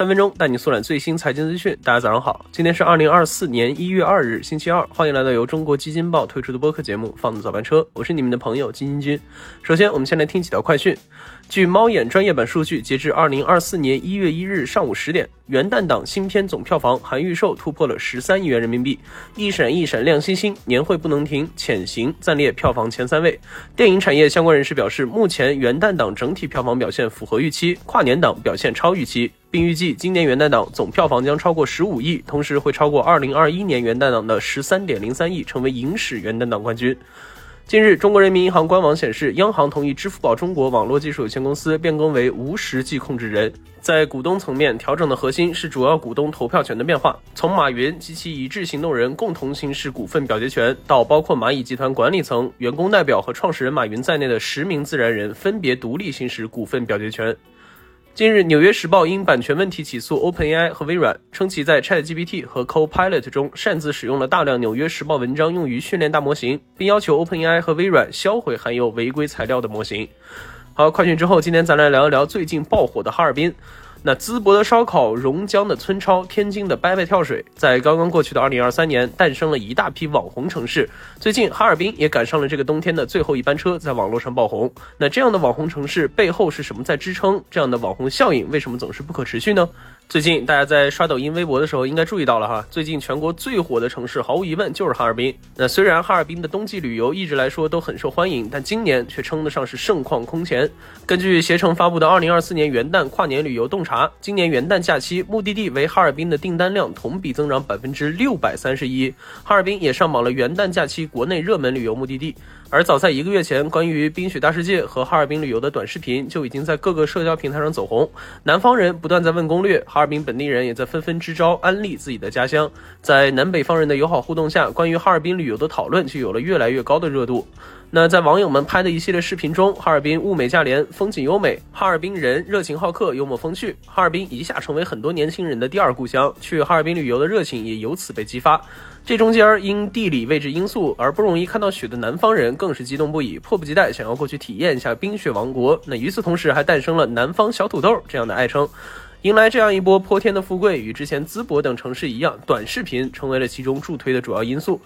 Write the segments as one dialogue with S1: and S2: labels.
S1: 三分钟带你速览最新财经资讯。大家早上好，今天是二零二四年一月二日，星期二，欢迎来到由中国基金报推出的播客节目《放的早班车》，我是你们的朋友基金君。首先，我们先来听几条快讯。据猫眼专业版数据，截至二零二四年一月一日上午十点，元旦档新片总票房含预售突破了十三亿元人民币，一闪一闪亮星星，年会不能停，潜行暂列票房前三位。电影产业相关人士表示，目前元旦档整体票房表现符合预期，跨年档表现超预期，并预计今年元旦档总票房将超过十五亿，同时会超过二零二一年元旦档的十三点零三亿，成为影史元旦档冠军。近日，中国人民银行官网显示，央行同意支付宝中国网络技术有限公司变更为无实际控制人。在股东层面，调整的核心是主要股东投票权的变化，从马云及其一致行动人共同行使股份表决权，到包括蚂蚁集团管理层、员工代表和创始人马云在内的十名自然人分别独立行使股份表决权。近日，《纽约时报》因版权问题起诉 OpenAI 和微软，称其在 ChatGPT 和 Copilot 中擅自使用了大量《纽约时报》文章用于训练大模型，并要求 OpenAI 和微软销毁含有违规材料的模型。好，快讯之后，今天咱来聊一聊最近爆火的哈尔滨。那淄博的烧烤、榕江的村超、天津的拜拜跳水，在刚刚过去的二零二三年，诞生了一大批网红城市。最近，哈尔滨也赶上了这个冬天的最后一班车，在网络上爆红。那这样的网红城市背后是什么在支撑？这样的网红效应为什么总是不可持续呢？最近大家在刷抖音、微博的时候，应该注意到了哈。最近全国最火的城市，毫无疑问就是哈尔滨。那虽然哈尔滨的冬季旅游一直来说都很受欢迎，但今年却称得上是盛况空前。根据携程发布的二零二四年元旦跨年旅游洞察，今年元旦假期目的地为哈尔滨的订单量同比增长百分之六百三十一，哈尔滨也上榜了元旦假期国内热门旅游目的地。而早在一个月前，关于冰雪大世界和哈尔滨旅游的短视频就已经在各个社交平台上走红。南方人不断在问攻略，哈哈尔滨本地人也在纷纷支招安利自己的家乡。在南北方人的友好互动下，关于哈尔滨旅游的讨论就有了越来越高的热度。那在网友们拍的一系列视频中，哈尔滨物美价廉，风景优美，哈尔滨人热情好客，幽默风趣，哈尔滨一下成为很多年轻人的第二故乡，去哈尔滨旅游的热情也由此被激发。这中间因地理位置因素而不容易看到雪的南方人更是激动不已，迫不及待想要过去体验一下冰雪王国。那与此同时，还诞生了“南方小土豆”这样的爱称，迎来这样一波泼天的富贵。与之前淄博等城市一样，短视频成为了其中助推的主要因素。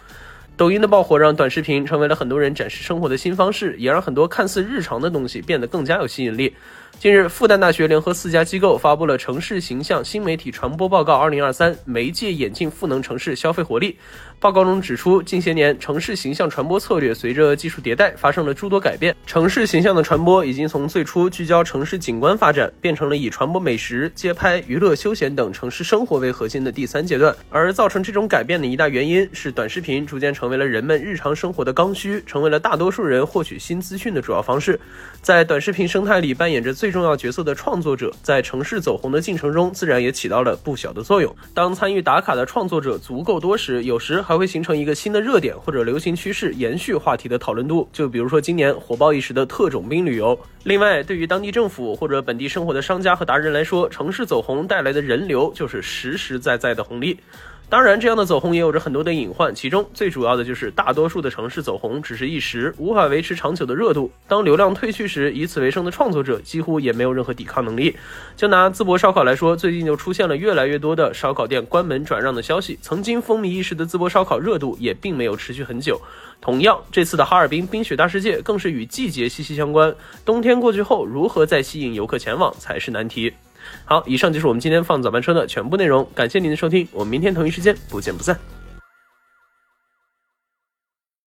S1: 抖音的爆火让短视频成为了很多人展示生活的新方式，也让很多看似日常的东西变得更加有吸引力。近日，复旦大学联合四家机构发布了《城市形象新媒体传播报告（二零二三）》，媒介演进赋能城市消费活力。报告中指出，近些年城市形象传播策略随着技术迭代发生了诸多改变。城市形象的传播已经从最初聚焦城市景观发展，变成了以传播美食、街拍、娱乐、休闲等城市生活为核心的第三阶段。而造成这种改变的一大原因是，短视频逐渐成为了人们日常生活的刚需，成为了大多数人获取新资讯的主要方式。在短视频生态里扮演着最最重要角色的创作者，在城市走红的进程中，自然也起到了不小的作用。当参与打卡的创作者足够多时，有时还会形成一个新的热点或者流行趋势，延续话题的讨论度。就比如说今年火爆一时的特种兵旅游。另外，对于当地政府或者本地生活的商家和达人来说，城市走红带来的人流就是实实在在的红利。当然，这样的走红也有着很多的隐患，其中最主要的就是大多数的城市走红只是一时，无法维持长久的热度。当流量退去时，以此为生的创作者几乎也没有任何抵抗能力。就拿淄博烧烤来说，最近就出现了越来越多的烧烤店关门转让的消息。曾经风靡一时的淄博烧烤热度也并没有持续很久。同样，这次的哈尔滨冰雪大世界更是与季节息息相关。冬天过去后，如何再吸引游客前往才是难题。好，以上就是我们今天放早班车的全部内容，感谢您的收听，我们明天同一时间不见不散。